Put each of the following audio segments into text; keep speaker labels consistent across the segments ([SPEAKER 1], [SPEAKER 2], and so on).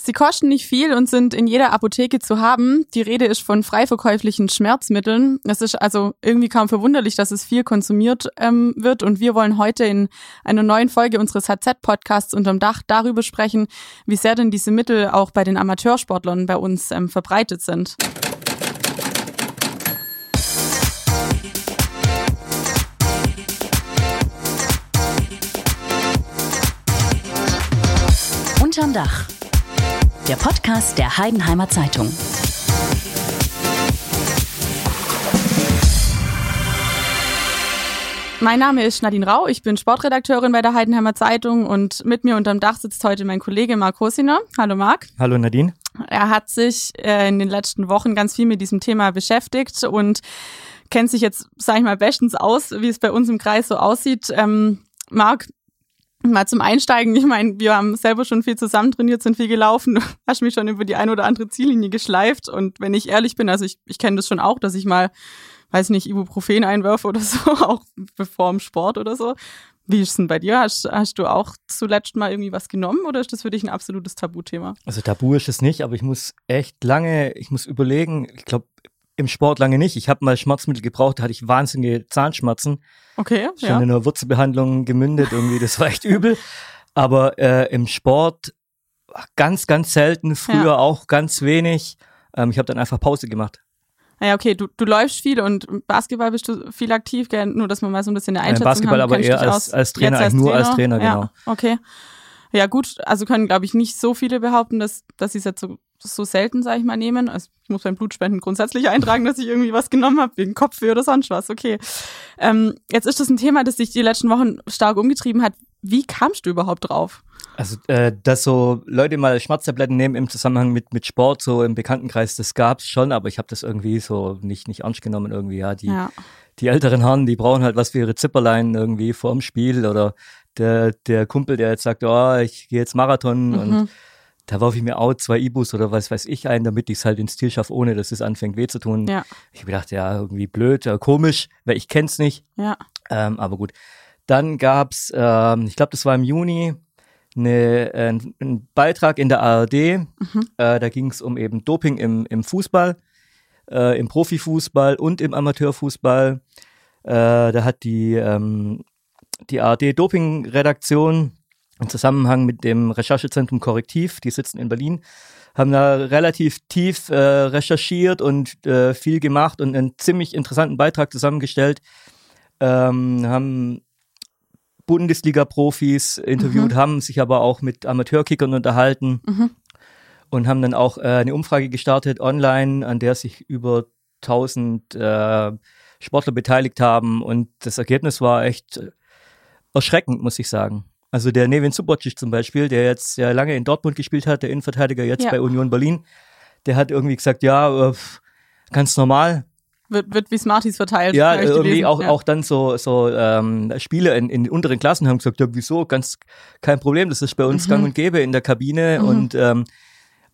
[SPEAKER 1] Sie kosten nicht viel und sind in jeder Apotheke zu haben. Die Rede ist von frei verkäuflichen Schmerzmitteln. Es ist also irgendwie kaum verwunderlich, dass es viel konsumiert ähm, wird. Und wir wollen heute in einer neuen Folge unseres HZ-Podcasts unterm Dach darüber sprechen, wie sehr denn diese Mittel auch bei den Amateursportlern bei uns ähm, verbreitet sind.
[SPEAKER 2] Unterm Dach der Podcast der Heidenheimer Zeitung.
[SPEAKER 1] Mein Name ist Nadine Rau, ich bin Sportredakteurin bei der Heidenheimer Zeitung und mit mir unterm Dach sitzt heute mein Kollege Marc Hosiner. Hallo Marc.
[SPEAKER 3] Hallo Nadine.
[SPEAKER 1] Er hat sich äh, in den letzten Wochen ganz viel mit diesem Thema beschäftigt und kennt sich jetzt, sag ich mal, bestens aus, wie es bei uns im Kreis so aussieht. Ähm, Marc, Mal zum Einsteigen, ich meine, wir haben selber schon viel zusammen trainiert, sind viel gelaufen, hast mich schon über die ein oder andere Ziellinie geschleift und wenn ich ehrlich bin, also ich, ich kenne das schon auch, dass ich mal, weiß nicht, Ibuprofen einwerfe oder so, auch bevor im Sport oder so. Wie ist es denn bei dir? Hast, hast du auch zuletzt mal irgendwie was genommen oder ist das für dich ein absolutes Tabuthema?
[SPEAKER 3] Also Tabu ist es nicht, aber ich muss echt lange, ich muss überlegen, ich glaube, im Sport lange nicht. Ich habe mal Schmerzmittel gebraucht, da hatte ich wahnsinnige Zahnschmerzen.
[SPEAKER 1] Okay.
[SPEAKER 3] Schon ja. in einer Wurzelbehandlung gemündet, irgendwie, das war echt übel. Aber äh, im Sport ganz, ganz selten, früher ja. auch ganz wenig. Ähm, ich habe dann einfach Pause gemacht.
[SPEAKER 1] Naja, okay, du, du läufst viel und Basketball bist du viel aktiv, gell? nur dass man mal so ein bisschen eine Einschätzung
[SPEAKER 3] Basketball
[SPEAKER 1] haben,
[SPEAKER 3] aber eher als, als Trainer,
[SPEAKER 1] als
[SPEAKER 3] nur als Trainer, genau.
[SPEAKER 1] Ja, okay. Ja, gut, also können, glaube ich, nicht so viele behaupten, dass, dass sie es jetzt so so selten, sage ich mal, nehmen. Also ich muss beim Blutspenden grundsätzlich eintragen, dass ich irgendwie was genommen habe, wegen Kopfweh oder sonst was. Okay. Ähm, jetzt ist das ein Thema, das sich die letzten Wochen stark umgetrieben hat. Wie kamst du überhaupt drauf?
[SPEAKER 3] Also, äh, dass so Leute mal Schmerztabletten nehmen im Zusammenhang mit, mit Sport, so im Bekanntenkreis, das gab's schon, aber ich habe das irgendwie so nicht, nicht ernst genommen irgendwie. Ja, die, ja. die älteren Herren, die brauchen halt was für ihre Zipperlein irgendwie vorm Spiel oder der, der Kumpel, der jetzt sagt, oh, ich gehe jetzt Marathon mhm. und da warf ich mir auch zwei Ibus oder was weiß ich ein, damit ich es halt ins Ziel schaffe, ohne dass es anfängt weh zu tun. Ja. Ich habe gedacht, ja, irgendwie blöd, ja, komisch, weil ich kenn's nicht. Ja. Ähm, aber gut. Dann gab's, ähm, ich glaube, das war im Juni, eine, äh, ein Beitrag in der ARD. Mhm. Äh, da ging es um eben Doping im, im Fußball, äh, im Profifußball und im Amateurfußball. Äh, da hat die, ähm, die ARD-Doping-Redaktion im Zusammenhang mit dem Recherchezentrum Korrektiv, die sitzen in Berlin, haben da relativ tief äh, recherchiert und äh, viel gemacht und einen ziemlich interessanten Beitrag zusammengestellt. Ähm, haben Bundesliga-Profis interviewt, mhm. haben sich aber auch mit Amateurkickern unterhalten mhm. und haben dann auch äh, eine Umfrage gestartet online, an der sich über 1000 äh, Sportler beteiligt haben und das Ergebnis war echt erschreckend, muss ich sagen. Also der Nevin Subotic zum Beispiel, der jetzt ja lange in Dortmund gespielt hat, der Innenverteidiger jetzt ja. bei Union Berlin, der hat irgendwie gesagt, ja, äh, ganz normal.
[SPEAKER 1] Wird, wird wie Smarties verteilt.
[SPEAKER 3] Ja, irgendwie auch, ja. auch dann so, so ähm, Spieler in, in den unteren Klassen haben gesagt, ja, wieso, ganz kein Problem, das ist bei uns mhm. gang und gäbe in der Kabine mhm. und ähm,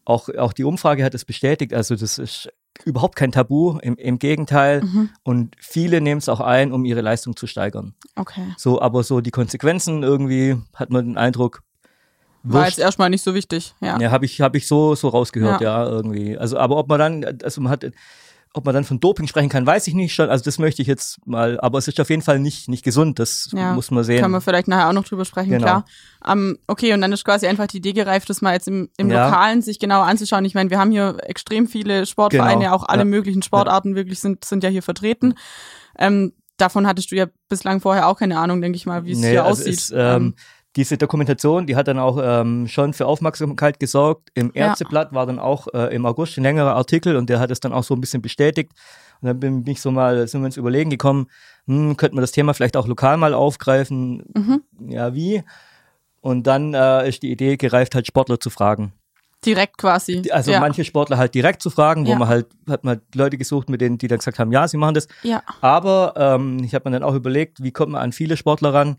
[SPEAKER 3] auch, auch die Umfrage hat es bestätigt, also das ist überhaupt kein Tabu, im, im Gegenteil. Mhm. Und viele nehmen es auch ein, um ihre Leistung zu steigern.
[SPEAKER 1] Okay.
[SPEAKER 3] So, aber so die Konsequenzen irgendwie hat man den Eindruck.
[SPEAKER 1] War jetzt erstmal nicht so wichtig, ja.
[SPEAKER 3] Ja, habe ich, hab ich so, so rausgehört, ja. ja, irgendwie. Also, aber ob man dann, also man hat, ob man dann von Doping sprechen kann, weiß ich nicht schon. Also das möchte ich jetzt mal, aber es ist auf jeden Fall nicht, nicht gesund, das ja, muss man sehen.
[SPEAKER 1] Können wir vielleicht nachher auch noch drüber sprechen, genau. klar. Um, ähm, okay, und dann ist quasi einfach die Idee gereift, das mal jetzt im, im ja. Lokalen sich genauer anzuschauen. Ich meine, wir haben hier extrem viele Sportvereine, genau. auch alle ja. möglichen Sportarten wirklich sind, sind ja hier vertreten. Ähm, davon hattest du ja bislang vorher auch keine Ahnung, denke ich mal, wie es nee, hier also aussieht. Ist, ähm,
[SPEAKER 3] ähm diese Dokumentation, die hat dann auch ähm, schon für Aufmerksamkeit gesorgt. Im Ärzteblatt ja. war dann auch äh, im August ein längerer Artikel und der hat es dann auch so ein bisschen bestätigt. Und dann bin ich so mal, sind wir uns überlegen gekommen, hm, könnten wir das Thema vielleicht auch lokal mal aufgreifen? Mhm. Ja, wie? Und dann äh, ist die Idee gereift, halt Sportler zu fragen.
[SPEAKER 1] Direkt quasi.
[SPEAKER 3] Also ja. manche Sportler halt direkt zu fragen, wo ja. man halt, hat man Leute gesucht, mit denen, die dann gesagt haben, ja, sie machen das. Ja. Aber ähm, ich habe mir dann auch überlegt, wie kommt man an viele Sportler ran?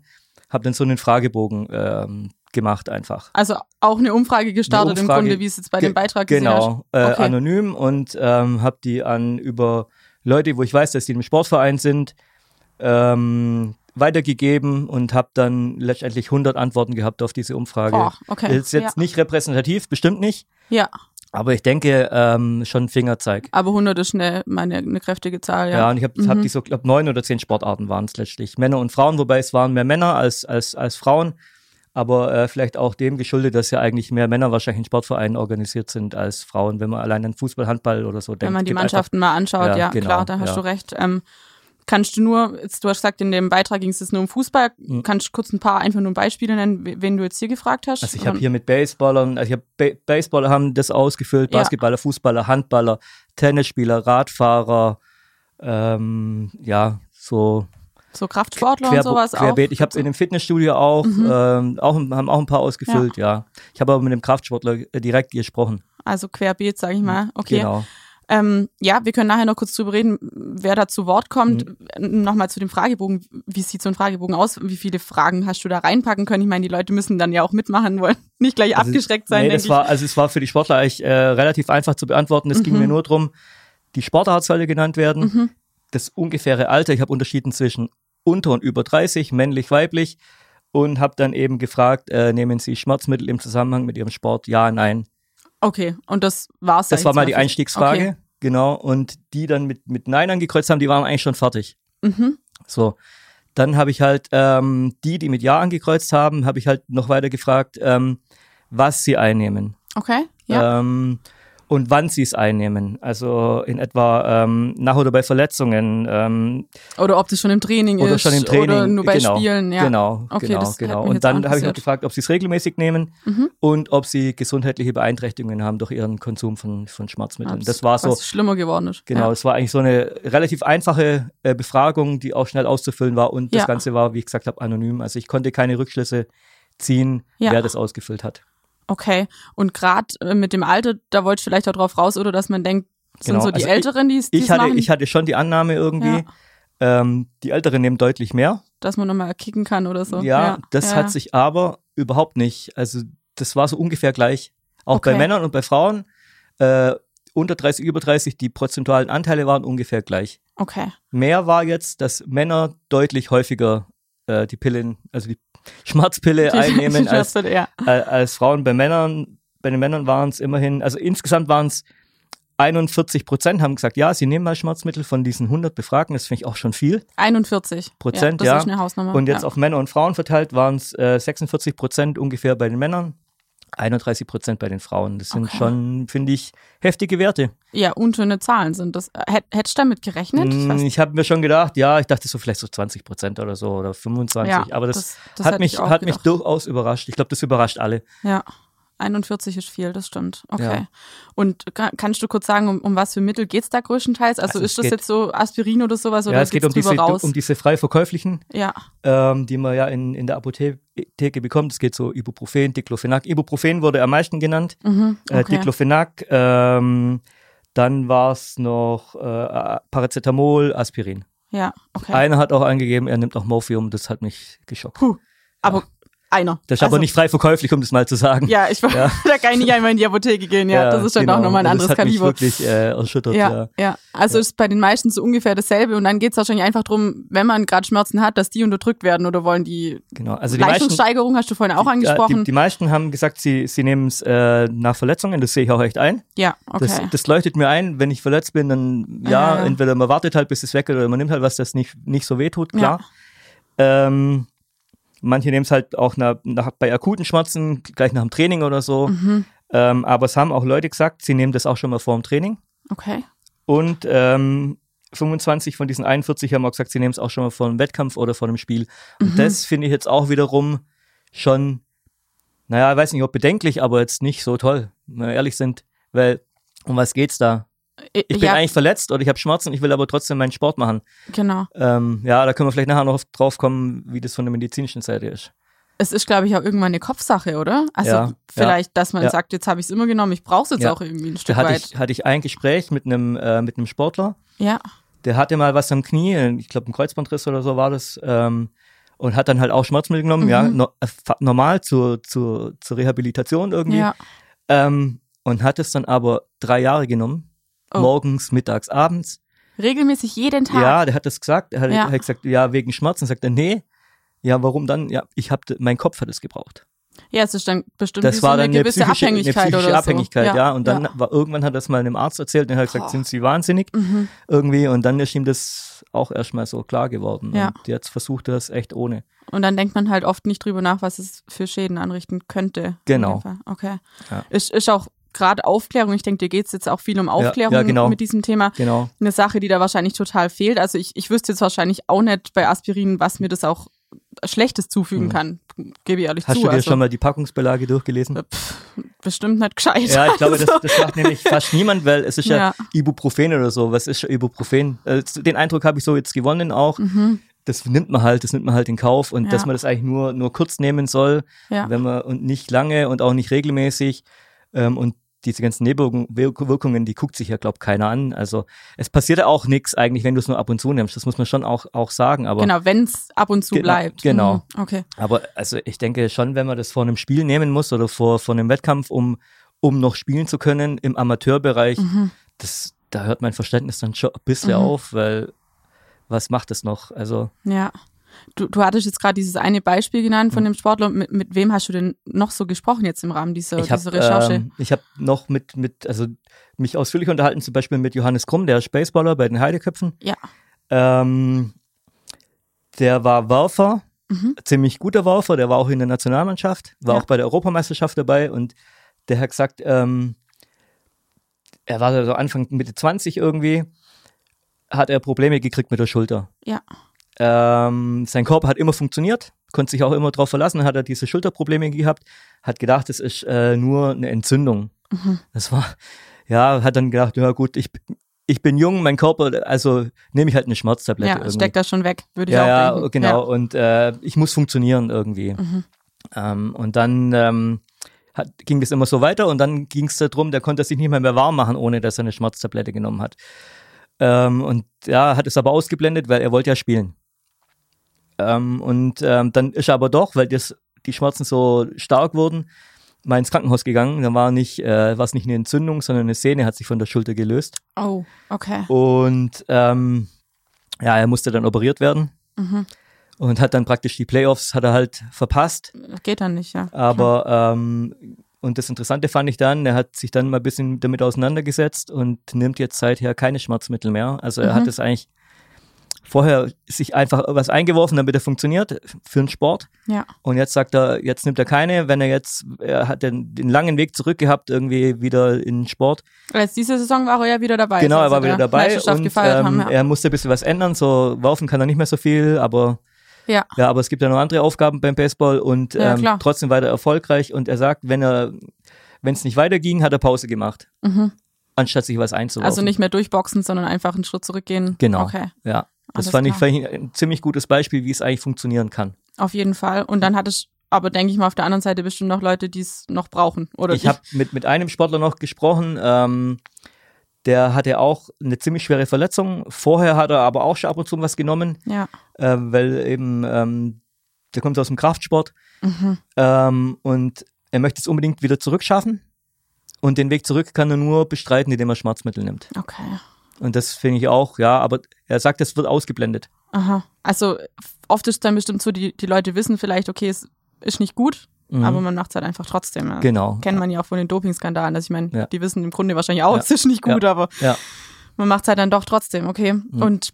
[SPEAKER 3] Habe dann so einen Fragebogen ähm, gemacht einfach.
[SPEAKER 1] Also auch eine Umfrage gestartet eine Umfrage, im Grunde, wie es jetzt bei dem Beitrag
[SPEAKER 3] Genau, äh, okay. anonym und ähm, habe die an über Leute, wo ich weiß, dass die im Sportverein sind, ähm, weitergegeben und habe dann letztendlich 100 Antworten gehabt auf diese Umfrage. Boah, okay. Ist jetzt ja. nicht repräsentativ, bestimmt nicht.
[SPEAKER 1] Ja.
[SPEAKER 3] Aber ich denke, ähm, schon Fingerzeig.
[SPEAKER 1] Aber 100 ist eine, meine, eine kräftige Zahl, ja.
[SPEAKER 3] Ja, und ich habe mhm. hab die so, glaube neun oder zehn Sportarten waren es letztlich. Männer und Frauen, wobei es waren mehr Männer als, als, als Frauen. Aber äh, vielleicht auch dem geschuldet, dass ja eigentlich mehr Männer wahrscheinlich in Sportvereinen organisiert sind als Frauen, wenn man allein an Fußball, Handball oder so
[SPEAKER 1] denkt. Wenn man die Mannschaften einfach, mal anschaut, ja, ja genau, klar, da hast ja. du recht. Ähm, Kannst du nur, jetzt, du hast gesagt, in dem Beitrag ging es jetzt nur um Fußball. Mhm. Kannst du kurz ein paar einfach nur Beispiele nennen, wen du jetzt hier gefragt hast?
[SPEAKER 3] Also ich habe hier mit Baseballern, also ich habe ba Baseballer haben das ausgefüllt, Basketballer, ja. Fußballer, Handballer, Tennisspieler, Radfahrer, ähm, ja, so
[SPEAKER 1] so Kraftsportler Quer, und sowas
[SPEAKER 3] querbeet. auch. Ich habe es in dem Fitnessstudio auch, mhm. ähm, auch, haben auch ein paar ausgefüllt, ja. ja. Ich habe aber mit dem Kraftsportler direkt gesprochen.
[SPEAKER 1] Also querbeet, sage ich mal. Okay. Genau. Ähm, ja, wir können nachher noch kurz drüber reden, wer da zu Wort kommt. Mhm. Nochmal zu dem Fragebogen. Wie sieht so ein Fragebogen aus? Wie viele Fragen hast du da reinpacken können? Ich meine, die Leute müssen dann ja auch mitmachen wollen, nicht gleich also abgeschreckt sein.
[SPEAKER 3] Nee, das war, also es war für die Sportler eigentlich äh, relativ einfach zu beantworten. Es mhm. ging mir nur darum, die Sportart sollte genannt werden, mhm. das ungefähre Alter. Ich habe unterschieden zwischen unter und über 30, männlich, weiblich und habe dann eben gefragt, äh, nehmen Sie Schmerzmittel im Zusammenhang mit Ihrem Sport? Ja, nein.
[SPEAKER 1] Okay, und das war's.
[SPEAKER 3] Das war mal die Einstiegsfrage, okay. genau. Und die dann mit, mit Nein angekreuzt haben, die waren eigentlich schon fertig. Mhm. So. Dann habe ich halt ähm, die, die mit Ja angekreuzt haben, habe ich halt noch weiter gefragt, ähm, was sie einnehmen.
[SPEAKER 1] Okay. Ja.
[SPEAKER 3] Ähm, und wann sie es einnehmen. Also in etwa ähm, nach oder bei Verletzungen. Ähm,
[SPEAKER 1] oder ob das schon im Training
[SPEAKER 3] oder
[SPEAKER 1] ist.
[SPEAKER 3] Schon im Training.
[SPEAKER 1] Oder nur bei
[SPEAKER 3] genau,
[SPEAKER 1] Spielen. Ja.
[SPEAKER 3] Genau, okay, genau, genau. Und dann habe ich noch gefragt, ob sie es regelmäßig nehmen mhm. und ob sie gesundheitliche Beeinträchtigungen haben durch ihren Konsum von, von Schmerzmitteln.
[SPEAKER 1] das war so. Was schlimmer geworden ist.
[SPEAKER 3] Genau, es ja. war eigentlich so eine relativ einfache äh, Befragung, die auch schnell auszufüllen war. Und das ja. Ganze war, wie ich gesagt habe, anonym. Also ich konnte keine Rückschlüsse ziehen, wer das ausgefüllt hat.
[SPEAKER 1] Okay. Und gerade äh, mit dem Alter, da wollte ich vielleicht auch drauf raus, oder dass man denkt, sind genau. so die also Älteren, die es
[SPEAKER 3] ich hatte,
[SPEAKER 1] machen?
[SPEAKER 3] Ich hatte schon die Annahme irgendwie, ja. ähm, die Älteren nehmen deutlich mehr.
[SPEAKER 1] Dass man nochmal kicken kann oder so.
[SPEAKER 3] Ja, ja. das ja. hat sich aber überhaupt nicht. Also das war so ungefähr gleich. Auch okay. bei Männern und bei Frauen. Äh, unter 30, über 30, die prozentualen Anteile waren ungefähr gleich.
[SPEAKER 1] Okay.
[SPEAKER 3] Mehr war jetzt, dass Männer deutlich häufiger äh, die Pillen, also die Schmerzpille einnehmen als, ja. als Frauen. Bei Männern, bei den Männern waren es immerhin, also insgesamt waren es 41 Prozent haben gesagt, ja, sie nehmen mal Schmerzmittel von diesen 100 Befragten. Das finde ich auch schon viel.
[SPEAKER 1] 41
[SPEAKER 3] Prozent, ja. Das ja. ist eine Hausnummer. Und jetzt ja. auf Männer und Frauen verteilt waren es äh, 46 Prozent ungefähr bei den Männern 31 Prozent bei den Frauen. Das sind okay. schon, finde ich, heftige Werte.
[SPEAKER 1] Ja, unschöne Zahlen sind das. Hättest du damit gerechnet?
[SPEAKER 3] Ich, mm, ich habe mir schon gedacht, ja, ich dachte so vielleicht so 20 Prozent oder so oder 25. Ja, aber das, das, das hat, mich, hat mich durchaus überrascht. Ich glaube, das überrascht alle.
[SPEAKER 1] Ja. 41 ist viel, das stimmt. Okay. Ja. Und kannst du kurz sagen, um, um was für Mittel geht es da größtenteils? Also, also ist das jetzt so Aspirin oder sowas? Oder
[SPEAKER 3] ja, es geht um diese,
[SPEAKER 1] raus?
[SPEAKER 3] um diese frei verkäuflichen,
[SPEAKER 1] ja.
[SPEAKER 3] ähm, die man ja in, in der Apotheke bekommt. Es geht so Ibuprofen, Diclofenac. Ibuprofen wurde am meisten genannt. Mhm, äh, okay. äh, Diclofenac, ähm, dann war es noch äh, Paracetamol, Aspirin.
[SPEAKER 1] Ja, okay.
[SPEAKER 3] Einer hat auch angegeben, er nimmt auch Morphium, das hat mich geschockt.
[SPEAKER 1] Puh. Aber einer.
[SPEAKER 3] Das ist also, aber nicht frei verkäuflich, um das mal zu sagen.
[SPEAKER 1] Ja, ich ja. da kann ich nicht einmal in die Apotheke gehen, ja. ja das ist dann genau. auch nochmal ein anderes das hat Kaliber.
[SPEAKER 3] Mich wirklich äh, erschüttert,
[SPEAKER 1] ja.
[SPEAKER 3] Ja,
[SPEAKER 1] ja. Also ja. ist bei den meisten so ungefähr dasselbe und dann geht es wahrscheinlich einfach darum, wenn man gerade Schmerzen hat, dass die unterdrückt werden oder wollen die,
[SPEAKER 3] genau. also die
[SPEAKER 1] Leistungssteigerung
[SPEAKER 3] meisten,
[SPEAKER 1] hast du vorhin auch angesprochen.
[SPEAKER 3] Die, die, meisten haben gesagt, sie, sie nehmen es äh, nach Verletzungen, das sehe ich auch echt ein.
[SPEAKER 1] Ja, okay.
[SPEAKER 3] Das, das leuchtet mir ein, wenn ich verletzt bin, dann ja, entweder man wartet halt, bis es weg oder man nimmt halt was, das nicht, nicht so weh tut, klar. Ähm, Manche nehmen es halt auch nach, nach, bei akuten Schmerzen, gleich nach dem Training oder so. Mhm. Ähm, aber es haben auch Leute gesagt, sie nehmen das auch schon mal vor dem Training.
[SPEAKER 1] Okay.
[SPEAKER 3] Und ähm, 25 von diesen 41 haben auch gesagt, sie nehmen es auch schon mal vor einem Wettkampf oder vor einem Spiel. Und mhm. das finde ich jetzt auch wiederum schon, naja, ich weiß nicht, ob bedenklich, aber jetzt nicht so toll, wenn wir ehrlich sind. Weil, um was geht's da? Ich bin ja. eigentlich verletzt oder ich habe Schmerzen, ich will aber trotzdem meinen Sport machen.
[SPEAKER 1] Genau.
[SPEAKER 3] Ähm, ja, da können wir vielleicht nachher noch drauf kommen, wie das von der medizinischen Seite ist.
[SPEAKER 1] Es ist, glaube ich, auch irgendwann eine Kopfsache, oder? Also ja, vielleicht, dass man ja. sagt, jetzt habe ich es immer genommen, ich brauche es jetzt auch irgendwie ein Stück
[SPEAKER 3] da hatte
[SPEAKER 1] weit.
[SPEAKER 3] Ich, hatte ich ein Gespräch mit einem äh, mit einem Sportler.
[SPEAKER 1] Ja.
[SPEAKER 3] Der hatte mal was am Knie, ich glaube ein Kreuzbandriss oder so war das. Ähm, und hat dann halt auch Schmerzmittel genommen, mhm. ja, no, äh, normal zur, zur, zur Rehabilitation irgendwie. Ja. Ähm, und hat es dann aber drei Jahre genommen Oh. Morgens, mittags, abends.
[SPEAKER 1] Regelmäßig jeden Tag?
[SPEAKER 3] Ja, der hat das gesagt. Er hat, ja. hat gesagt, ja, wegen Schmerzen. Sagt er, nee. Ja, warum dann? Ja, ich hab, mein Kopf hat es gebraucht.
[SPEAKER 1] Ja, es ist dann bestimmt
[SPEAKER 3] das war so eine, dann gewisse eine psychische, Abhängigkeit eine psychische
[SPEAKER 1] oder
[SPEAKER 3] Abhängigkeit, so. ja. Und dann ja. war irgendwann hat das mal einem Arzt erzählt und er hat gesagt, oh. sind Sie wahnsinnig mhm. irgendwie. Und dann ist ihm das auch erstmal so klar geworden. Ja. Und jetzt versucht er es echt ohne.
[SPEAKER 1] Und dann denkt man halt oft nicht drüber nach, was es für Schäden anrichten könnte.
[SPEAKER 3] Genau.
[SPEAKER 1] Okay. Ja. Ist, ist auch gerade Aufklärung, ich denke, dir geht es jetzt auch viel um Aufklärung ja, ja, genau. mit diesem Thema.
[SPEAKER 3] Genau.
[SPEAKER 1] Eine Sache, die da wahrscheinlich total fehlt. Also ich, ich wüsste jetzt wahrscheinlich auch nicht bei Aspirin, was mir das auch Schlechtes zufügen hm. kann, gebe ich ehrlich
[SPEAKER 3] Hast
[SPEAKER 1] zu.
[SPEAKER 3] Hast du dir also, schon mal die Packungsbeilage durchgelesen?
[SPEAKER 1] Pff, bestimmt nicht gescheit.
[SPEAKER 3] Ja, ich glaube, das, das macht nämlich fast niemand, weil es ist ja, ja, Ibuprofen oder so. Was ist Ibuprofen? Also den Eindruck habe ich so jetzt gewonnen auch. Mhm. Das nimmt man halt, das nimmt man halt in Kauf und ja. dass man das eigentlich nur, nur kurz nehmen soll, ja. wenn man und nicht lange und auch nicht regelmäßig. Ähm, und diese ganzen Nebenwirkungen, die guckt sich ja, glaube keiner an. Also es passiert ja auch nichts eigentlich, wenn du es nur ab und zu nimmst. Das muss man schon auch, auch sagen. Aber
[SPEAKER 1] genau, wenn es ab und zu
[SPEAKER 3] genau,
[SPEAKER 1] bleibt.
[SPEAKER 3] Genau.
[SPEAKER 1] Mhm, okay.
[SPEAKER 3] Aber also ich denke schon, wenn man das vor einem Spiel nehmen muss oder vor, vor einem Wettkampf, um, um noch spielen zu können im Amateurbereich, mhm. das, da hört mein Verständnis dann schon ein bisschen mhm. auf, weil was macht es noch? Also
[SPEAKER 1] ja. Du, du hattest jetzt gerade dieses eine Beispiel genannt von mhm. dem Sportler. Mit, mit wem hast du denn noch so gesprochen jetzt im Rahmen dieser,
[SPEAKER 3] ich hab,
[SPEAKER 1] dieser Recherche?
[SPEAKER 3] Ähm, ich habe noch mit, mit, also mich ausführlich unterhalten, zum Beispiel mit Johannes Krumm, der ist Baseballer bei den Heideköpfen.
[SPEAKER 1] Ja.
[SPEAKER 3] Ähm, der war Werfer, mhm. ziemlich guter Werfer, der war auch in der Nationalmannschaft, war ja. auch bei der Europameisterschaft dabei und der hat gesagt, ähm, er war so Anfang Mitte 20 irgendwie, hat er Probleme gekriegt mit der Schulter.
[SPEAKER 1] Ja.
[SPEAKER 3] Ähm, sein Körper hat immer funktioniert, konnte sich auch immer darauf verlassen, hat er diese Schulterprobleme gehabt, hat gedacht, es ist äh, nur eine Entzündung. Mhm. Das war, ja, hat dann gedacht, ja gut, ich, ich bin jung, mein Körper, also nehme ich halt eine Schmerztablette. Ja, irgendwie.
[SPEAKER 1] steckt das schon weg, würde ich
[SPEAKER 3] ja,
[SPEAKER 1] auch.
[SPEAKER 3] Ja, genau, ja. und äh, ich muss funktionieren irgendwie. Mhm. Ähm, und dann ähm, hat, ging das immer so weiter und dann ging es darum, der konnte sich nicht mehr, mehr warm machen, ohne dass er eine Schmerztablette genommen hat. Ähm, und ja, hat es aber ausgeblendet, weil er wollte ja spielen. Ähm, und ähm, dann ist er aber doch, weil das, die Schmerzen so stark wurden, mal ins Krankenhaus gegangen. Da war nicht, äh, war es nicht eine Entzündung, sondern eine Sehne hat sich von der Schulter gelöst.
[SPEAKER 1] Oh, okay.
[SPEAKER 3] Und ähm, ja, er musste dann operiert werden. Mhm. Und hat dann praktisch die Playoffs hat er halt verpasst.
[SPEAKER 1] Geht dann nicht, ja.
[SPEAKER 3] Aber ähm, und das Interessante fand ich dann, er hat sich dann mal ein bisschen damit auseinandergesetzt und nimmt jetzt seither keine Schmerzmittel mehr. Also er mhm. hat es eigentlich vorher sich einfach was eingeworfen, damit er funktioniert für den Sport.
[SPEAKER 1] Ja.
[SPEAKER 3] Und jetzt sagt er, jetzt nimmt er keine, wenn er jetzt, er hat den, den langen Weg zurück gehabt, irgendwie wieder in den Sport.
[SPEAKER 1] Jetzt diese Saison war er ja wieder dabei.
[SPEAKER 3] Genau, er war wieder dabei und ähm,
[SPEAKER 1] haben, ja.
[SPEAKER 3] er musste ein bisschen was ändern, so werfen kann er nicht mehr so viel, aber
[SPEAKER 1] ja.
[SPEAKER 3] ja, aber es gibt ja noch andere Aufgaben beim Baseball und ja, ähm, trotzdem weiter erfolgreich und er sagt, wenn er, wenn es nicht weiterging, hat er Pause gemacht.
[SPEAKER 1] Mhm.
[SPEAKER 3] Anstatt sich was einzuwerfen.
[SPEAKER 1] Also nicht mehr durchboxen, sondern einfach einen Schritt zurückgehen.
[SPEAKER 3] Genau.
[SPEAKER 1] Okay.
[SPEAKER 3] Ja. Das fand ich, fand ich ein ziemlich gutes Beispiel, wie es eigentlich funktionieren kann.
[SPEAKER 1] Auf jeden Fall. Und dann hat es aber denke ich mal auf der anderen Seite bestimmt noch Leute, die es noch brauchen. Oder
[SPEAKER 3] ich habe mit, mit einem Sportler noch gesprochen, ähm, der hatte auch eine ziemlich schwere Verletzung. Vorher hat er aber auch schon ab und zu was genommen,
[SPEAKER 1] ja.
[SPEAKER 3] äh, weil eben ähm, der kommt aus dem Kraftsport mhm. ähm, und er möchte es unbedingt wieder zurückschaffen. Und den Weg zurück kann er nur bestreiten, indem er Schmerzmittel nimmt.
[SPEAKER 1] Okay.
[SPEAKER 3] Und das finde ich auch, ja, aber er sagt, es wird ausgeblendet.
[SPEAKER 1] Aha. Also oft ist dann bestimmt so, die, die Leute wissen vielleicht, okay, es ist nicht gut, mhm. aber man macht es halt einfach trotzdem.
[SPEAKER 3] Genau.
[SPEAKER 1] Kennt man ja auch von den Dopingskandalen. Also ich meine, ja. die wissen im Grunde wahrscheinlich auch, ja. es ist nicht gut, aber man macht es halt dann doch trotzdem, okay. Mhm. Und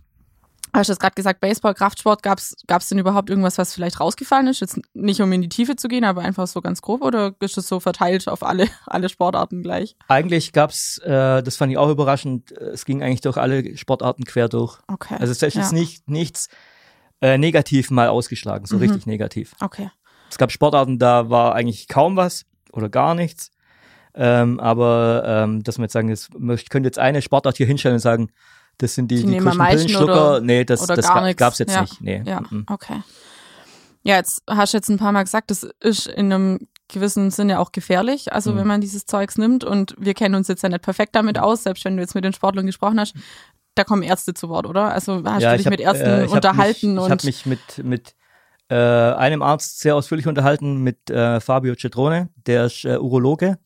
[SPEAKER 1] Hast du gerade gesagt, Baseball, Kraftsport, gab es denn überhaupt irgendwas, was vielleicht rausgefallen ist? Jetzt nicht um in die Tiefe zu gehen, aber einfach so ganz grob oder ist das so verteilt auf alle, alle Sportarten gleich?
[SPEAKER 3] Eigentlich gab es, äh, das fand ich auch überraschend, es ging eigentlich durch alle Sportarten quer durch.
[SPEAKER 1] Okay.
[SPEAKER 3] Also es ist jetzt nicht, nichts äh, negativ mal ausgeschlagen, so mhm. richtig negativ.
[SPEAKER 1] Okay.
[SPEAKER 3] Es gab Sportarten, da war eigentlich kaum was oder gar nichts. Ähm, aber ähm, dass man jetzt sagen, ich könnte jetzt eine Sportart hier hinstellen und sagen, das sind die, die, die Pillenschlucker. Nee, das, das gab es jetzt
[SPEAKER 1] ja.
[SPEAKER 3] nicht. Nee.
[SPEAKER 1] Ja, okay. Ja, jetzt hast du jetzt ein paar Mal gesagt, das ist in einem gewissen Sinne auch gefährlich, also mhm. wenn man dieses Zeugs nimmt und wir kennen uns jetzt ja nicht perfekt damit aus, selbst wenn du jetzt mit den Sportlern gesprochen hast, da kommen Ärzte zu Wort, oder? Also hast ja, du dich hab, mit Ärzten äh, unterhalten?
[SPEAKER 3] Mich, ich habe mich mit, mit äh, einem Arzt sehr ausführlich unterhalten, mit äh, Fabio Cetrone, der ist äh, Urologe.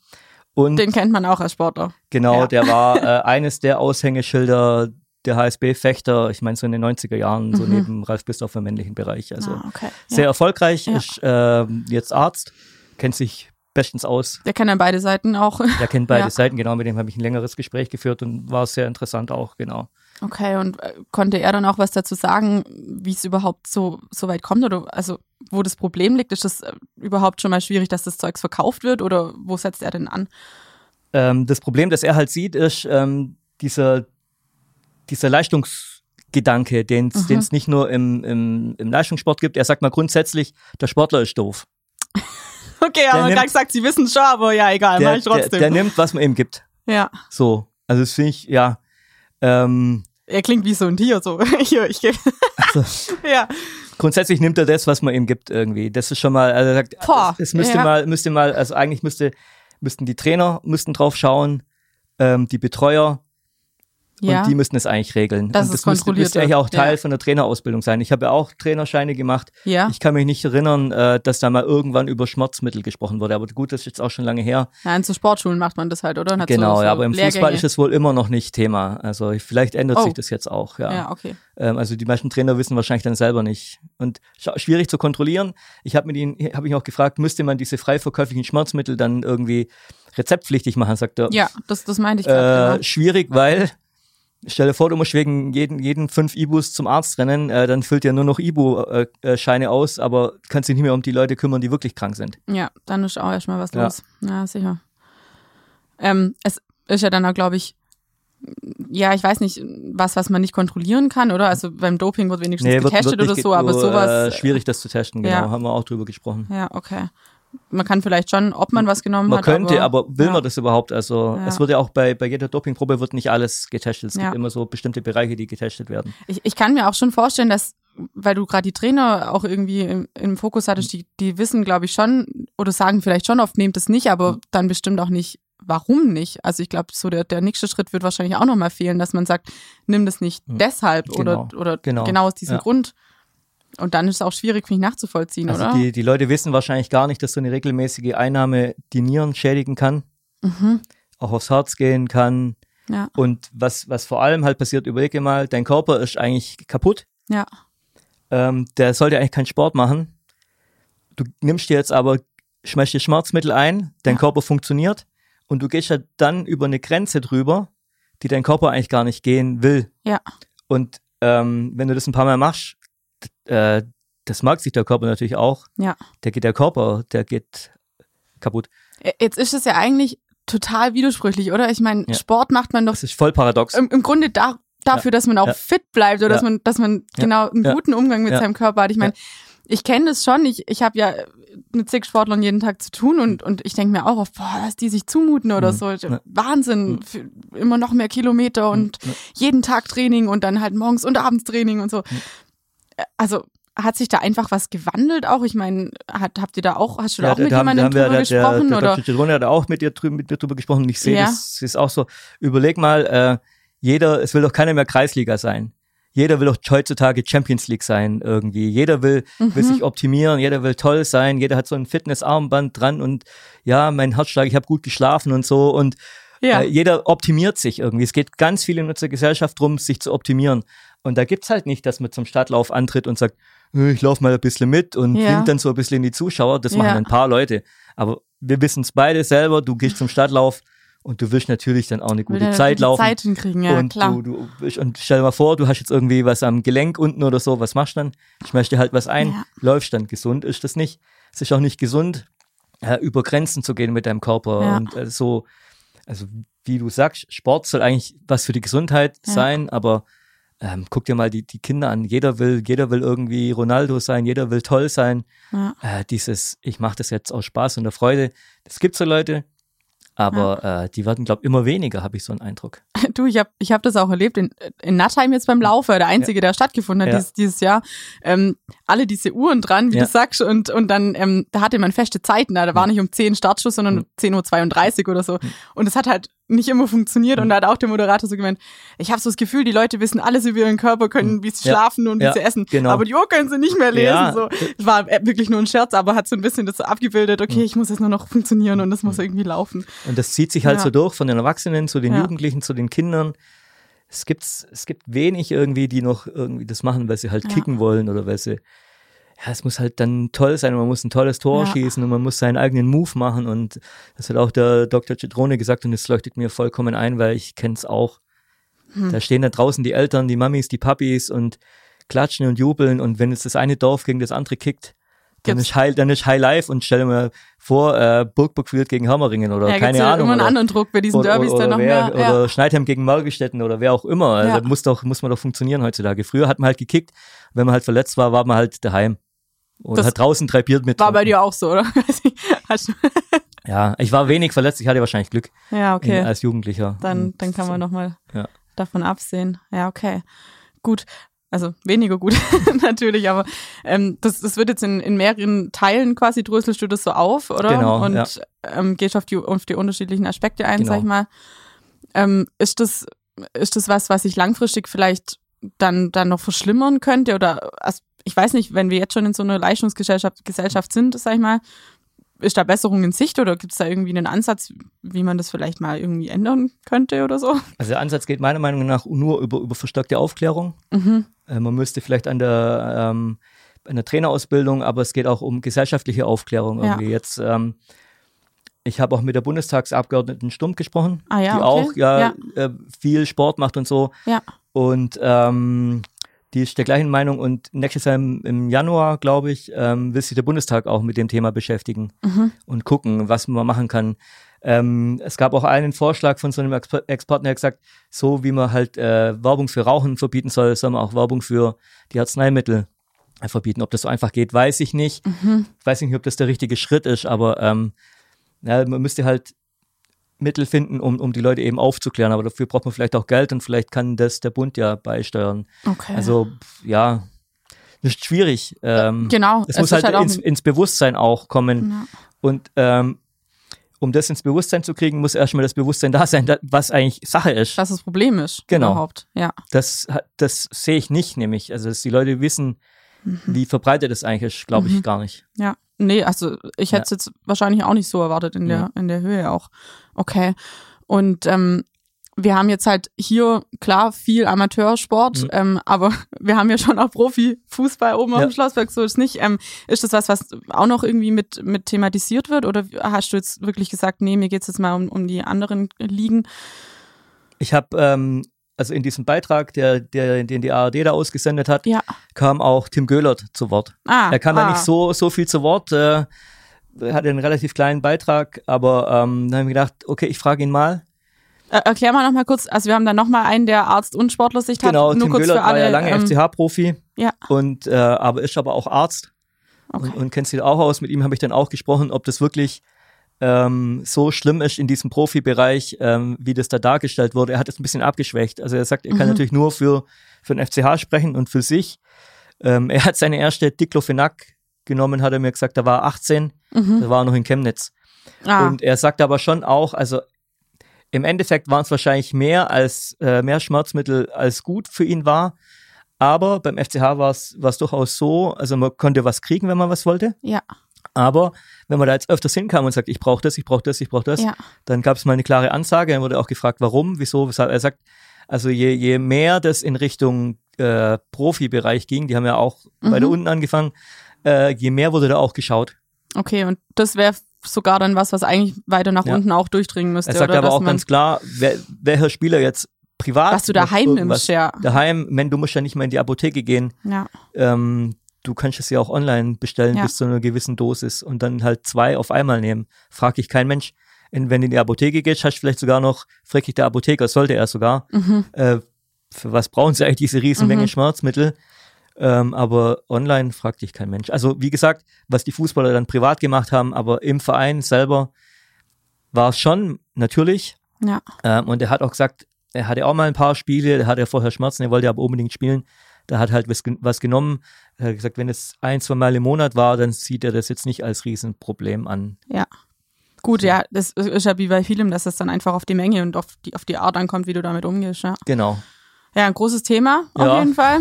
[SPEAKER 3] Und
[SPEAKER 1] Den kennt man auch als Sportler.
[SPEAKER 3] Genau, ja. der war äh, eines der Aushängeschilder der HSB-Fechter, ich meine so in den 90er Jahren, so mhm. neben Ralf Bistorf im männlichen Bereich. Also
[SPEAKER 1] ah, okay.
[SPEAKER 3] sehr ja. erfolgreich, ja. ist äh, jetzt Arzt, kennt sich bestens aus.
[SPEAKER 1] Der kennt dann beide Seiten auch.
[SPEAKER 3] Der kennt beide ja. Seiten, genau, mit dem habe ich ein längeres Gespräch geführt und war sehr interessant auch, genau.
[SPEAKER 1] Okay, und äh, konnte er dann auch was dazu sagen, wie es überhaupt so, so weit kommt oder also wo das Problem liegt? Ist das äh, überhaupt schon mal schwierig, dass das Zeugs verkauft wird oder wo setzt er denn an?
[SPEAKER 3] Ähm, das Problem, das er halt sieht, ist ähm, dieser, dieser Leistungsgedanke, den es mhm. nicht nur im, im, im Leistungssport gibt. Er sagt mal grundsätzlich, der Sportler ist doof.
[SPEAKER 1] Okay, der aber nimmt, gesagt, sie wissen schon, aber ja, egal, der, mach ich trotzdem.
[SPEAKER 3] Der, der, nimmt, was man ihm gibt.
[SPEAKER 1] Ja.
[SPEAKER 3] So. Also das finde ich, ja. Ähm,
[SPEAKER 1] er klingt wie so ein Tier, so. Hier, ich gebe. Also,
[SPEAKER 3] ja. Grundsätzlich nimmt er das, was man ihm gibt, irgendwie. Das ist schon mal, also er sagt, Boah, es, es müsste ja. mal, müsste mal, also eigentlich müsste, müssten die Trainer müssten drauf schauen, ähm, die Betreuer, ja. Und die müssen es eigentlich regeln.
[SPEAKER 1] Das
[SPEAKER 3] und
[SPEAKER 1] das müsste, müsste
[SPEAKER 3] ja auch Teil ja. von der Trainerausbildung sein. Ich habe ja auch Trainerscheine gemacht.
[SPEAKER 1] Ja.
[SPEAKER 3] Ich kann mich nicht erinnern, äh, dass da mal irgendwann über Schmerzmittel gesprochen wurde. Aber gut, das ist jetzt auch schon lange her.
[SPEAKER 1] Ja, in so Sportschulen macht man das halt, oder?
[SPEAKER 3] Hat genau, so, so ja, aber im Lehrgänge. Fußball ist es wohl immer noch nicht Thema. Also vielleicht ändert oh. sich das jetzt auch. Ja,
[SPEAKER 1] ja okay.
[SPEAKER 3] Ähm, also die meisten Trainer wissen wahrscheinlich dann selber nicht. Und schwierig zu kontrollieren. Ich habe mit ihnen, habe ich auch gefragt, müsste man diese frei verkäuflichen Schmerzmittel dann irgendwie rezeptpflichtig machen, sagt er.
[SPEAKER 1] Ja, das, das meinte ich gerade.
[SPEAKER 3] Äh, genau. Schwierig, weil Stell dir vor, du musst wegen jeden, jeden fünf Ibus zum Arzt rennen, äh, dann füllt ja nur noch Ibu-Scheine äh, aus, aber kannst dich nicht mehr um die Leute kümmern, die wirklich krank sind.
[SPEAKER 1] Ja, dann ist auch erstmal was ja. los. Ja, sicher. Ähm, es ist ja dann auch, glaube ich, ja, ich weiß nicht, was, was man nicht kontrollieren kann, oder? Also beim Doping wird wenigstens nee, getestet wird, wird oder so, aber sowas.
[SPEAKER 3] Äh, schwierig, das zu testen, genau, ja. haben wir auch drüber gesprochen.
[SPEAKER 1] Ja, okay man kann vielleicht schon, ob man was genommen
[SPEAKER 3] man
[SPEAKER 1] hat.
[SPEAKER 3] Man könnte, aber, aber will ja. man das überhaupt? Also ja. es wird ja auch bei, bei jeder Dopingprobe wird nicht alles getestet. Es ja. gibt immer so bestimmte Bereiche, die getestet werden.
[SPEAKER 1] Ich, ich kann mir auch schon vorstellen, dass, weil du gerade die Trainer auch irgendwie im, im Fokus hattest, die, die wissen, glaube ich, schon oder sagen vielleicht schon oft, nehmt es nicht, aber dann bestimmt auch nicht, warum nicht. Also ich glaube, so der, der nächste Schritt wird wahrscheinlich auch nochmal fehlen, dass man sagt, nimm das nicht deshalb genau. oder, oder genau, genau aus diesem Grund. Und dann ist es auch schwierig, mich nachzuvollziehen,
[SPEAKER 3] also
[SPEAKER 1] oder?
[SPEAKER 3] Die, die Leute wissen wahrscheinlich gar nicht, dass so eine regelmäßige Einnahme die Nieren schädigen kann, mhm. auch aufs Herz gehen kann.
[SPEAKER 1] Ja.
[SPEAKER 3] Und was, was vor allem halt passiert, überlege mal, dein Körper ist eigentlich kaputt.
[SPEAKER 1] Ja.
[SPEAKER 3] Ähm, der sollte eigentlich keinen Sport machen. Du nimmst dir jetzt aber, schmeißt dir Schmerzmittel ein, dein ja. Körper funktioniert und du gehst ja dann über eine Grenze drüber, die dein Körper eigentlich gar nicht gehen will.
[SPEAKER 1] Ja.
[SPEAKER 3] Und ähm, wenn du das ein paar Mal machst, äh, das mag sich der Körper natürlich auch.
[SPEAKER 1] Ja.
[SPEAKER 3] Der geht der Körper, der geht kaputt.
[SPEAKER 1] Jetzt ist es ja eigentlich total widersprüchlich, oder? Ich meine, ja. Sport macht man doch.
[SPEAKER 3] Das ist voll paradox.
[SPEAKER 1] Im, im Grunde da, dafür, ja. dass man auch ja. fit bleibt oder dass man, dass man genau einen guten Umgang mit seinem Körper hat. Ich meine, ich kenne das schon. Ich, ich habe ja mit zig Sportlern jeden Tag zu tun und, und ich denke mir auch oft, boah, was die sich zumuten oder mhm. so. Wahnsinn. Mhm. immer noch mehr Kilometer und mhm. jeden Tag Training und dann halt morgens und abends Training und so also hat sich da einfach was gewandelt auch? Ich meine, hat, habt ihr da auch, hast du da ja, auch mit jemandem drüber wir, gesprochen? Der, der,
[SPEAKER 3] oder? Der, hat auch mit dir, mit dir drüber gesprochen ich sehe, ja. das ist auch so, überleg mal, äh, jeder, es will doch keiner mehr Kreisliga sein. Jeder will doch heutzutage Champions League sein irgendwie. Jeder will, mhm. will sich optimieren, jeder will toll sein, jeder hat so ein Fitnessarmband dran und ja, mein Herzschlag, ich habe gut geschlafen und so und ja. äh, jeder optimiert sich irgendwie. Es geht ganz viel in unserer Gesellschaft drum, sich zu optimieren. Und da gibt's halt nicht, dass man zum Stadtlauf antritt und sagt, äh, ich laufe mal ein bisschen mit und ja. winkt dann so ein bisschen in die Zuschauer. Das machen ja. ein paar Leute. Aber wir wissen es beide selber, du gehst zum Stadtlauf und du willst natürlich dann auch eine gute Zeit laufen.
[SPEAKER 1] Zeit hinkriegen, ja,
[SPEAKER 3] und
[SPEAKER 1] klar.
[SPEAKER 3] Du, du, und stell dir mal vor, du hast jetzt irgendwie was am Gelenk unten oder so, was machst du dann? Ich möchte halt was ein, ja. läufst dann. Gesund ist das nicht. Es ist auch nicht gesund, äh, über Grenzen zu gehen mit deinem Körper ja. und äh, so, also wie du sagst, Sport soll eigentlich was für die Gesundheit sein, aber ähm, guck dir mal die, die Kinder an. Jeder will, jeder will irgendwie Ronaldo sein, jeder will toll sein. Ja. Äh, dieses, ich mache das jetzt aus Spaß und der Freude. Das gibt so Leute, aber ja. äh, die werden, glaube ich, immer weniger, habe ich so einen Eindruck.
[SPEAKER 1] Du, ich habe ich hab das auch erlebt in, in Nattheim jetzt beim Laufe, der einzige, ja. der stattgefunden hat ja. dieses, dieses Jahr. Ähm, alle diese Uhren dran, wie du sagst, und, und dann, ähm, da hatte man feste Zeiten, da, war nicht um 10 Startschuss, sondern um 10.32 Uhr oder so. Und es hat halt nicht immer funktioniert. Und da hat auch der Moderator so gemeint, ich habe so das Gefühl, die Leute wissen alles über ihren Körper, können, wie sie ja. schlafen und wie ja, sie essen. Genau. Aber die Uhr können sie nicht mehr lesen. Ja. So. Es war wirklich nur ein Scherz, aber hat so ein bisschen das so abgebildet, okay, ich muss jetzt nur noch funktionieren und das muss irgendwie laufen.
[SPEAKER 3] Und das zieht sich halt so durch von den Erwachsenen zu den Jugendlichen, zu den Kindern. es gibt, es gibt wenig irgendwie, die noch irgendwie das machen, weil sie halt kicken wollen oder weil sie, ja, es muss halt dann toll sein und man muss ein tolles Tor ja. schießen und man muss seinen eigenen Move machen und das hat auch der Dr. Citrone gesagt und es leuchtet mir vollkommen ein, weil ich kenne es auch. Hm. Da stehen da draußen die Eltern, die Mamis, die Papis und klatschen und jubeln und wenn jetzt das eine Dorf gegen das andere kickt, dann ist, High, dann ist High Life und stell dir mal vor, äh, Burgburg führt gegen Hammerringen oder ja, keine
[SPEAKER 1] ja
[SPEAKER 3] Ahnung.
[SPEAKER 1] immer einen anderen Druck bei diesen
[SPEAKER 3] oder,
[SPEAKER 1] Derbys
[SPEAKER 3] oder,
[SPEAKER 1] dann noch
[SPEAKER 3] wer,
[SPEAKER 1] mehr. Ja.
[SPEAKER 3] Oder Schneidheim gegen Margelstetten oder wer auch immer. Also ja. muss doch, muss man doch funktionieren heutzutage. Früher hat man halt gekickt, wenn man halt verletzt war, war man halt daheim. Und das hat draußen drei Bier mit.
[SPEAKER 1] War bei dir auch so, oder?
[SPEAKER 3] ja, ich war wenig verletzt, ich hatte wahrscheinlich Glück.
[SPEAKER 1] Ja, okay.
[SPEAKER 3] In, als Jugendlicher.
[SPEAKER 1] Dann, dann kann man nochmal ja. davon absehen. Ja, okay. Gut. Also weniger gut natürlich, aber ähm, das, das wird jetzt in, in mehreren Teilen quasi, dröselst du das so auf, oder?
[SPEAKER 3] Genau.
[SPEAKER 1] Und
[SPEAKER 3] ja.
[SPEAKER 1] ähm, gehst auf die, auf die unterschiedlichen Aspekte ein,
[SPEAKER 3] Genau.
[SPEAKER 1] sag ich mal. Ähm, ist, das, ist das was, was sich langfristig vielleicht dann, dann noch verschlimmern könnte? Oder also ich weiß nicht, wenn wir jetzt schon in so einer Leistungsgesellschaft Gesellschaft sind, sag ich mal, ist da Besserung in Sicht oder gibt es da irgendwie einen Ansatz, wie man das vielleicht mal irgendwie ändern könnte oder so?
[SPEAKER 3] Also der Ansatz geht meiner Meinung nach nur über, über verstärkte Aufklärung.
[SPEAKER 1] Mhm.
[SPEAKER 3] Äh, man müsste vielleicht an der, ähm, an der Trainerausbildung, aber es geht auch um gesellschaftliche Aufklärung
[SPEAKER 1] Ja.
[SPEAKER 3] irgendwie. Jetzt, ähm, ich habe auch mit der Bundestagsabgeordneten Stump gesprochen,
[SPEAKER 1] Ah ja,
[SPEAKER 3] die
[SPEAKER 1] okay.
[SPEAKER 3] auch ja,
[SPEAKER 1] Ja.
[SPEAKER 3] Äh, viel Sport macht und so.
[SPEAKER 1] Ja.
[SPEAKER 3] Und ähm, die ist der gleichen Meinung und nächstes Jahr im, im Januar, glaube ich, ähm, will sich der Bundestag auch mit dem Thema beschäftigen
[SPEAKER 1] Mhm.
[SPEAKER 3] und gucken, was man machen kann. Ähm, es gab auch einen Vorschlag von so einem Exper Experten, der hat gesagt, so wie man halt äh, Werbung für Rauchen verbieten soll, soll man auch Werbung für die Arzneimittel äh, verbieten. Ob das so einfach geht, weiß ich nicht.
[SPEAKER 1] Mhm.
[SPEAKER 3] Ich weiß nicht, ob das der richtige Schritt ist, aber ähm, ja, man müsste halt Mittel finden, um, um die Leute eben aufzuklären. Aber dafür braucht man vielleicht auch Geld und vielleicht kann das der Bund ja beisteuern.
[SPEAKER 1] Okay.
[SPEAKER 3] Also ja, das ist schwierig. Ähm,
[SPEAKER 1] genau.
[SPEAKER 3] es muss
[SPEAKER 1] ist
[SPEAKER 3] halt,
[SPEAKER 1] auch
[SPEAKER 3] ins, ins Bewusstsein auch kommen.
[SPEAKER 1] Ja.
[SPEAKER 3] Und ähm, um das ins Bewusstsein zu kriegen, muss erstmal das Bewusstsein da sein, was eigentlich Sache ist.
[SPEAKER 1] was das Problem ist.
[SPEAKER 3] Genau.
[SPEAKER 1] Überhaupt. Ja.
[SPEAKER 3] Das, das sehe ich nicht, nämlich. Also, dass die Leute wissen, wie verbreitet es eigentlich ist, glaube ich
[SPEAKER 1] Mhm.
[SPEAKER 3] gar nicht.
[SPEAKER 1] Ja. Nee, also ich hätte es jetzt wahrscheinlich auch nicht so erwartet in der,
[SPEAKER 3] Ja.
[SPEAKER 1] in der Höhe auch. Okay. Und ähm, wir haben jetzt halt hier klar viel Amateursport,
[SPEAKER 3] Mhm.
[SPEAKER 1] ähm, aber wir haben ja schon auch Profifußball oben auf
[SPEAKER 3] Ja.
[SPEAKER 1] dem Schlossberg, so ist nicht. Ähm, ist das was, was auch noch irgendwie mit, mit thematisiert wird? Oder hast du jetzt wirklich gesagt, nee, mir geht's jetzt mal um, um die anderen Ligen?
[SPEAKER 3] Ich habe, ähm, also in diesem Beitrag, der, der, den die ARD da ausgesendet hat,
[SPEAKER 1] Ja.
[SPEAKER 3] kam auch Tim Göhlert zu Wort.
[SPEAKER 1] Ah,
[SPEAKER 3] Er kam
[SPEAKER 1] ah.
[SPEAKER 3] da nicht so, so viel zu Wort, äh, hatte einen relativ kleinen Beitrag, aber ähm, dann habe ich gedacht, okay, ich frage ihn mal.
[SPEAKER 1] Äh, erklär mal noch mal kurz, also wir haben dann noch mal einen, der Arzt und Sportlersicht hat.
[SPEAKER 3] Genau,
[SPEAKER 1] Nur
[SPEAKER 3] Tim
[SPEAKER 1] kurz
[SPEAKER 3] Göhlert
[SPEAKER 1] für alle.
[SPEAKER 3] war ja lange
[SPEAKER 1] ähm,
[SPEAKER 3] FCH-Profi
[SPEAKER 1] Ja,
[SPEAKER 3] und äh, aber ist aber auch Arzt
[SPEAKER 1] okay.
[SPEAKER 3] und, und kennt sich auch aus. Mit ihm habe ich dann auch gesprochen, ob das wirklich ähm, so schlimm ist in diesem Profibereich, ähm, wie das da dargestellt wurde. Er hat es ein bisschen abgeschwächt. Also er sagt, er kann
[SPEAKER 1] Mhm.
[SPEAKER 3] natürlich nur für, für den FCH sprechen und für sich. Ähm, er hat seine erste Diclofenac genommen, hat er mir gesagt, da war er 18,
[SPEAKER 1] Mhm.
[SPEAKER 3] da war er noch in Chemnitz.
[SPEAKER 1] Ah,
[SPEAKER 3] Und er sagt aber schon auch, also im Endeffekt waren es wahrscheinlich mehr als äh, mehr Schmerzmittel als gut für ihn war. Aber beim FCH war es war es durchaus so, also man konnte was kriegen, wenn man was wollte.
[SPEAKER 1] ja,
[SPEAKER 3] Aber wenn man da jetzt öfters hinkam und sagt, ich brauche das, ich brauche das, ich brauche das,
[SPEAKER 1] ja.
[SPEAKER 3] dann gab es mal eine klare Ansage. Dann wurde auch gefragt, warum, wieso, weshalb. Er sagt, also je, je mehr das in Richtung äh, Profibereich ging, die haben ja auch weiter
[SPEAKER 1] Mhm.
[SPEAKER 3] unten angefangen, äh, je mehr wurde da auch geschaut.
[SPEAKER 1] Okay, und das wäre sogar dann was, was eigentlich weiter nach
[SPEAKER 3] Ja.
[SPEAKER 1] unten auch durchdringen müsste.
[SPEAKER 3] Er sagt
[SPEAKER 1] oder?
[SPEAKER 3] aber auch
[SPEAKER 1] man,
[SPEAKER 3] ganz klar, wer, welcher Spieler jetzt privat.
[SPEAKER 1] was du daheim nimmst, ja.
[SPEAKER 3] Daheim, wenn du musst ja nicht mal in die Apotheke gehen.
[SPEAKER 1] Ja,
[SPEAKER 3] Ähm, du kannst es ja auch online bestellen
[SPEAKER 1] Ja.
[SPEAKER 3] bis zu einer gewissen Dosis und dann halt zwei auf einmal nehmen. Frag dich kein Mensch. Und wenn du in die Apotheke gehst, hast du vielleicht sogar noch, frag dich der Apotheker, sollte er sogar,
[SPEAKER 1] mhm.
[SPEAKER 3] äh, für was brauchen sie eigentlich diese Riesenmenge
[SPEAKER 1] Mhm.
[SPEAKER 3] Schmerzmittel? Ähm, aber online fragt dich kein Mensch. Also wie gesagt, was die Fußballer dann privat gemacht haben, aber im Verein selber war es schon natürlich.
[SPEAKER 1] ja,
[SPEAKER 3] Ähm, und er hat auch gesagt, er hatte auch mal ein paar Spiele, er hatte vorher Schmerzen, er wollte aber unbedingt spielen. Da hat halt was, was genommen. Er hat gesagt, wenn es ein, zwei Mal im Monat war, dann sieht er das jetzt nicht als Riesenproblem an.
[SPEAKER 1] gut, ja, das ist ja wie bei vielem, dass es dann einfach auf die Menge und auf die, auf die Art ankommt, wie du damit umgehst, ja.
[SPEAKER 3] Genau.
[SPEAKER 1] Ja, ein großes Thema auf
[SPEAKER 3] Ja.
[SPEAKER 1] jeden Fall.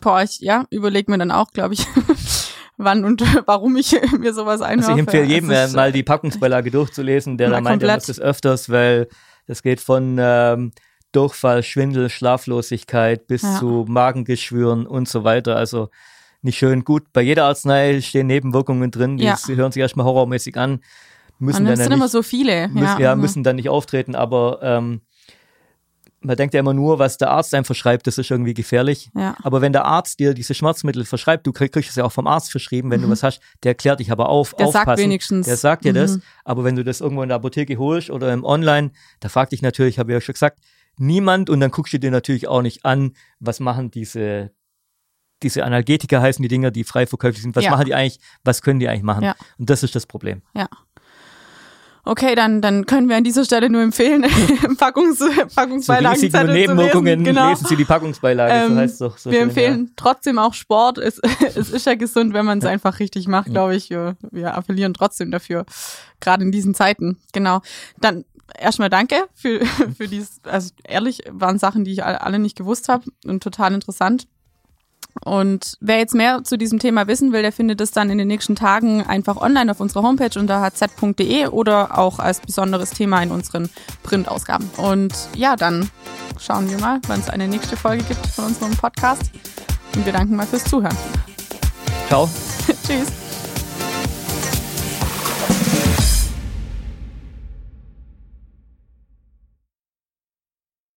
[SPEAKER 1] Boah, ich, ja, überleg mir dann auch, glaube ich, wann und warum ich mir sowas einhöre.
[SPEAKER 3] Also ich empfehle jedem
[SPEAKER 1] Es
[SPEAKER 3] äh,
[SPEAKER 1] ist,
[SPEAKER 3] mal die Packungsbeilage durchzulesen, der
[SPEAKER 1] Ja,
[SPEAKER 3] da meint, er muss das öfters, weil das geht von ähm, Durchfall, Schwindel, Schlaflosigkeit bis ja. zu Magengeschwüren und so weiter. Also nicht schön. Gut, bei jeder Arznei stehen Nebenwirkungen drin, die ja. hören sich erstmal horrormäßig an. Müssen
[SPEAKER 1] und
[SPEAKER 3] dann
[SPEAKER 1] sind
[SPEAKER 3] ja nicht,
[SPEAKER 1] immer so viele.
[SPEAKER 3] Müssen, ja, mhm. müssen dann nicht auftreten, aber ähm, man denkt ja immer nur, was der Arzt einem verschreibt, das ist irgendwie gefährlich. Ja. Aber wenn der Arzt dir diese Schmerzmittel verschreibt, du kriegst es ja auch vom Arzt verschrieben, wenn mhm. du was hast, der klärt dich aber auf,
[SPEAKER 1] der
[SPEAKER 3] aufpassen.
[SPEAKER 1] sagt wenigstens.
[SPEAKER 3] Der sagt dir mhm. das. Aber wenn du das irgendwo in der Apotheke holst oder im Online, da fragt dich natürlich, habe ich ja schon gesagt, niemand und dann guckst du dir natürlich auch nicht an, was machen diese diese Analgetika heißen die Dinger, die frei verkäuflich sind. Was ja. machen die eigentlich? Was können die eigentlich machen? Ja. Und das ist das Problem.
[SPEAKER 1] Ja. Okay, dann, dann können wir an dieser Stelle nur empfehlen, Packungs, Packungsbeilagen
[SPEAKER 3] Risiken und Nebenwirkungen, genau. lesen Sie die Packungsbeilage,
[SPEAKER 1] ähm, so heißt doch so Wir schön, empfehlen ja. trotzdem auch Sport. Es, es ist ja gesund, wenn man es einfach richtig macht, glaube ich. Wir, wir appellieren trotzdem dafür, gerade in diesen Zeiten. Genau. Dann erstmal danke für, für dieses, also ehrlich, waren Sachen, die ich alle nicht gewusst habe und total interessant. Und wer jetzt mehr zu diesem Thema wissen will, der findet es dann in den nächsten Tagen einfach online auf unserer Homepage unter hz.de oder auch als besonderes Thema in unseren Printausgaben. Und ja, dann schauen wir mal, wann es eine nächste Folge gibt von unserem Podcast. Und wir danken mal fürs Zuhören.
[SPEAKER 3] Ciao.
[SPEAKER 1] Tschüss.